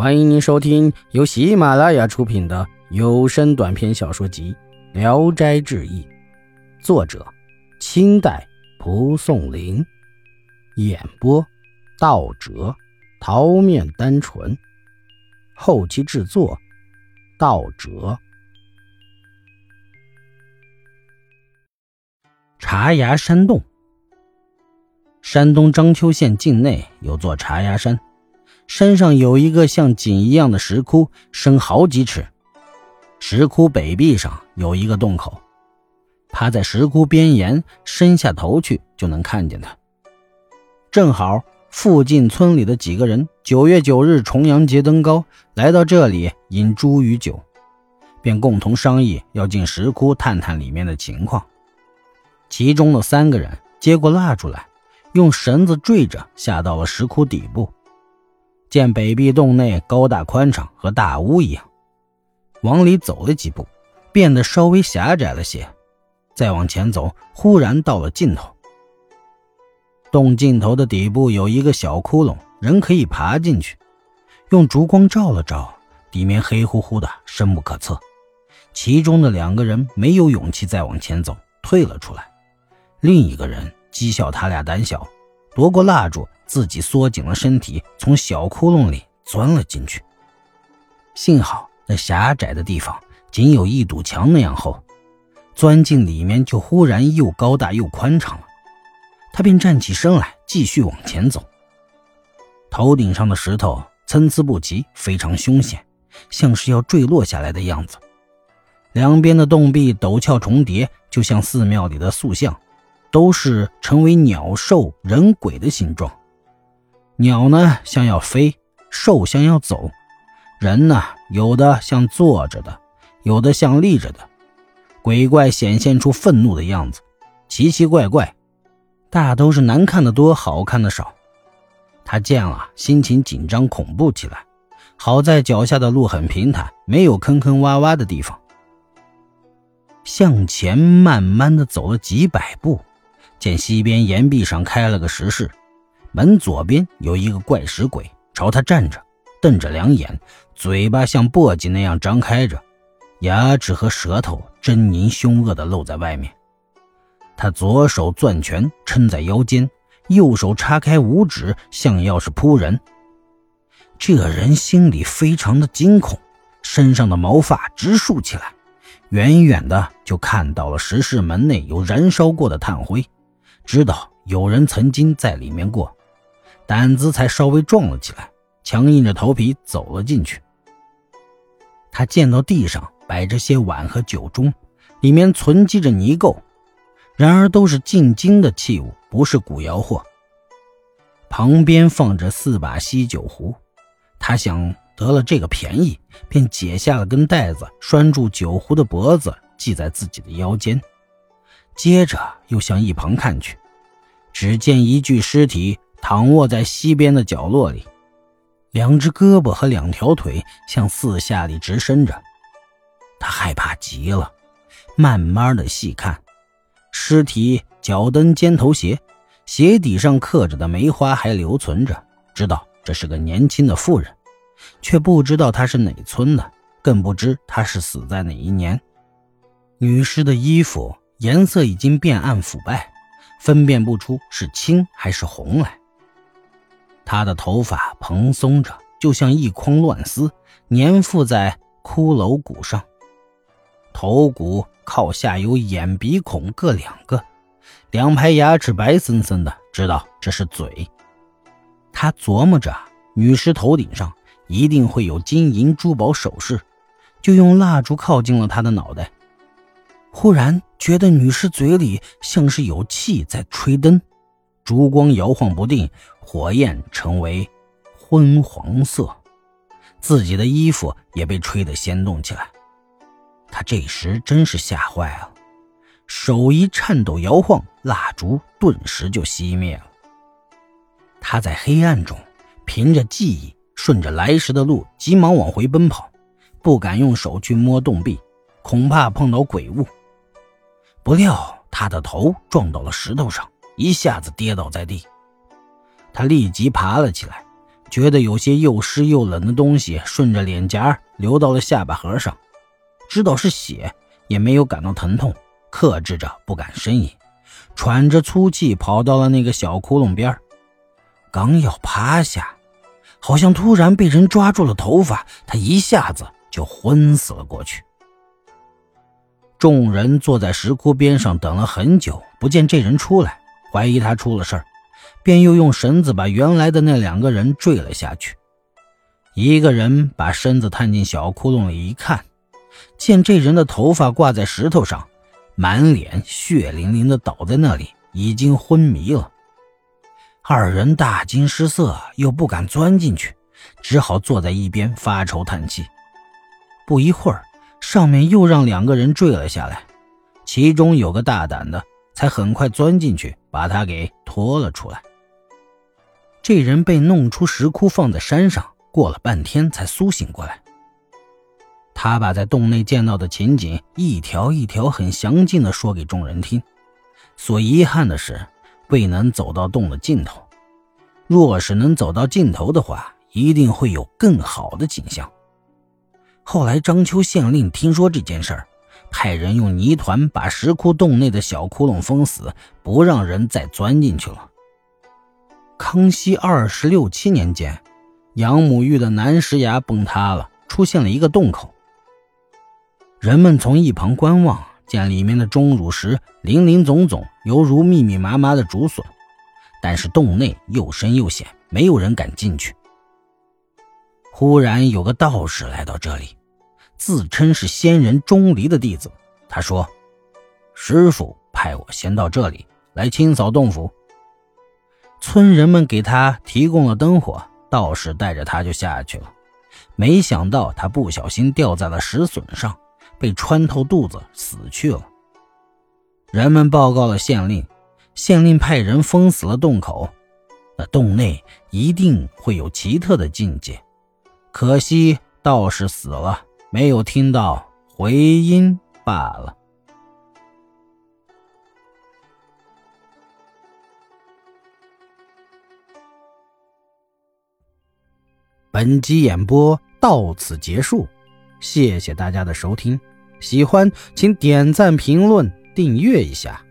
欢迎您收听由喜马拉雅出品的有声短篇小说集《聊斋志异》，作者：清代蒲松龄，演播：道哲、桃面单纯，后期制作：道哲。茶崖山洞，山东章丘县境内有座茶崖山。山上有一个像井一样的石窟，深好几尺。石窟北壁上有一个洞口，趴在石窟边沿，伸下头去就能看见它。正好附近村里的几个人九月九日重阳节登高，来到这里饮茱萸酒，便共同商议要进石窟探探里面的情况。其中的三个人接过蜡烛来，用绳子坠着下到了石窟底部。见北壁洞内高大宽敞，和大屋一样。往里走了几步，变得稍微狭窄了些。再往前走，忽然到了尽头。洞尽头的底部有一个小窟窿，人可以爬进去。用烛光照了照，里面黑乎乎的，深不可测。其中的两个人没有勇气再往前走，退了出来。另一个人讥笑他俩胆小，夺过蜡烛。自己缩紧了身体，从小窟窿里钻了进去。幸好那狭窄的地方仅有一堵墙那样厚，钻进里面就忽然又高大又宽敞了。他便站起身来，继续往前走。头顶上的石头参差不齐，非常凶险，像是要坠落下来的样子。两边的洞壁陡峭重叠，就像寺庙里的塑像，都是成为鸟兽人鬼的形状。鸟呢，像要飞；兽像要走；人呢，有的像坐着的，有的像立着的。鬼怪显现出愤怒的样子，奇奇怪怪，大都是难看的多，好看的少。他见了，心情紧张恐怖起来。好在脚下的路很平坦，没有坑坑洼洼的地方。向前慢慢的走了几百步，见西边岩壁上开了个石室。门左边有一个怪石鬼，朝他站着，瞪着两眼，嘴巴像簸箕那样张开着，牙齿和舌头狰狞凶恶的露在外面。他左手攥拳撑在腰间，右手叉开五指，像要是扑人。这人心里非常的惊恐，身上的毛发直竖起来，远远的就看到了石室门内有燃烧过的炭灰，知道有人曾经在里面过。胆子才稍微壮了起来，强硬着头皮走了进去。他见到地上摆着些碗和酒盅，里面存积着泥垢，然而都是进京的器物，不是古窑货。旁边放着四把锡酒壶，他想得了这个便宜，便解下了根带子，拴住酒壶的脖子，系在自己的腰间。接着又向一旁看去，只见一具尸体。躺卧在西边的角落里，两只胳膊和两条腿向四下里直伸着。他害怕极了，慢慢的细看，尸体脚蹬尖头鞋，鞋底上刻着的梅花还留存着，知道这是个年轻的妇人，却不知道她是哪村的，更不知她是死在哪一年。女尸的衣服颜色已经变暗腐败，分辨不出是青还是红来。他的头发蓬松着，就像一筐乱丝，粘附在骷髅骨上。头骨靠下有眼鼻孔各两个，两排牙齿白森森的，知道这是嘴。他琢磨着，女尸头顶上一定会有金银珠宝首饰，就用蜡烛靠近了他的脑袋。忽然觉得女尸嘴里像是有气在吹灯。烛光摇晃不定，火焰成为昏黄色，自己的衣服也被吹得掀动起来。他这时真是吓坏了，手一颤抖摇晃，蜡烛顿时就熄灭了。他在黑暗中凭着记忆，顺着来时的路，急忙往回奔跑，不敢用手去摸洞壁，恐怕碰到鬼物。不料他的头撞到了石头上。一下子跌倒在地，他立即爬了起来，觉得有些又湿又冷的东西顺着脸颊流到了下巴颏上，知道是血，也没有感到疼痛，克制着不敢呻吟，喘着粗气跑到了那个小窟窿边刚要趴下，好像突然被人抓住了头发，他一下子就昏死了过去。众人坐在石窟边上等了很久，不见这人出来，怀疑他出了事儿。便又用绳子把原来的那两个人坠了下去。一个人把身子探进小窟窿里一看，见这人的头发挂在石头上，满脸血淋淋的倒在那里，已经昏迷了。二人大惊失色，又不敢钻进去，只好坐在一边发愁叹气。不一会儿，上面又让两个人坠了下来，其中有个大胆的，才很快钻进去，把他给拖了出来。这人被弄出石窟，放在山上，过了半天才苏醒过来。他把在洞内见到的情景一条一条很详尽的说给众人听。所遗憾的是，未能走到洞的尽头。若是能走到尽头的话，一定会有更好的景象。后来，章丘县令听说这件事儿，派人用泥团把石窟洞内的小窟窿封死，不让人再钻进去了。康熙二十六七年间，杨母峪的南石崖崩塌了，出现了一个洞口。人们从一旁观望，见里面的钟乳石林林总总，犹如密密麻麻的竹笋。但是洞内又深又险，没有人敢进去。忽然有个道士来到这里，自称是仙人钟离的弟子。他说：“师傅派我先到这里来清扫洞府。”村人们给他提供了灯火，道士带着他就下去了。没想到他不小心掉在了石笋上，被穿透肚子死去了。人们报告了县令，县令派人封死了洞口。那洞内一定会有奇特的境界，可惜道士死了，没有听到回音罢了。本集演播到此结束，谢谢大家的收听。喜欢请点赞、评论、订阅一下。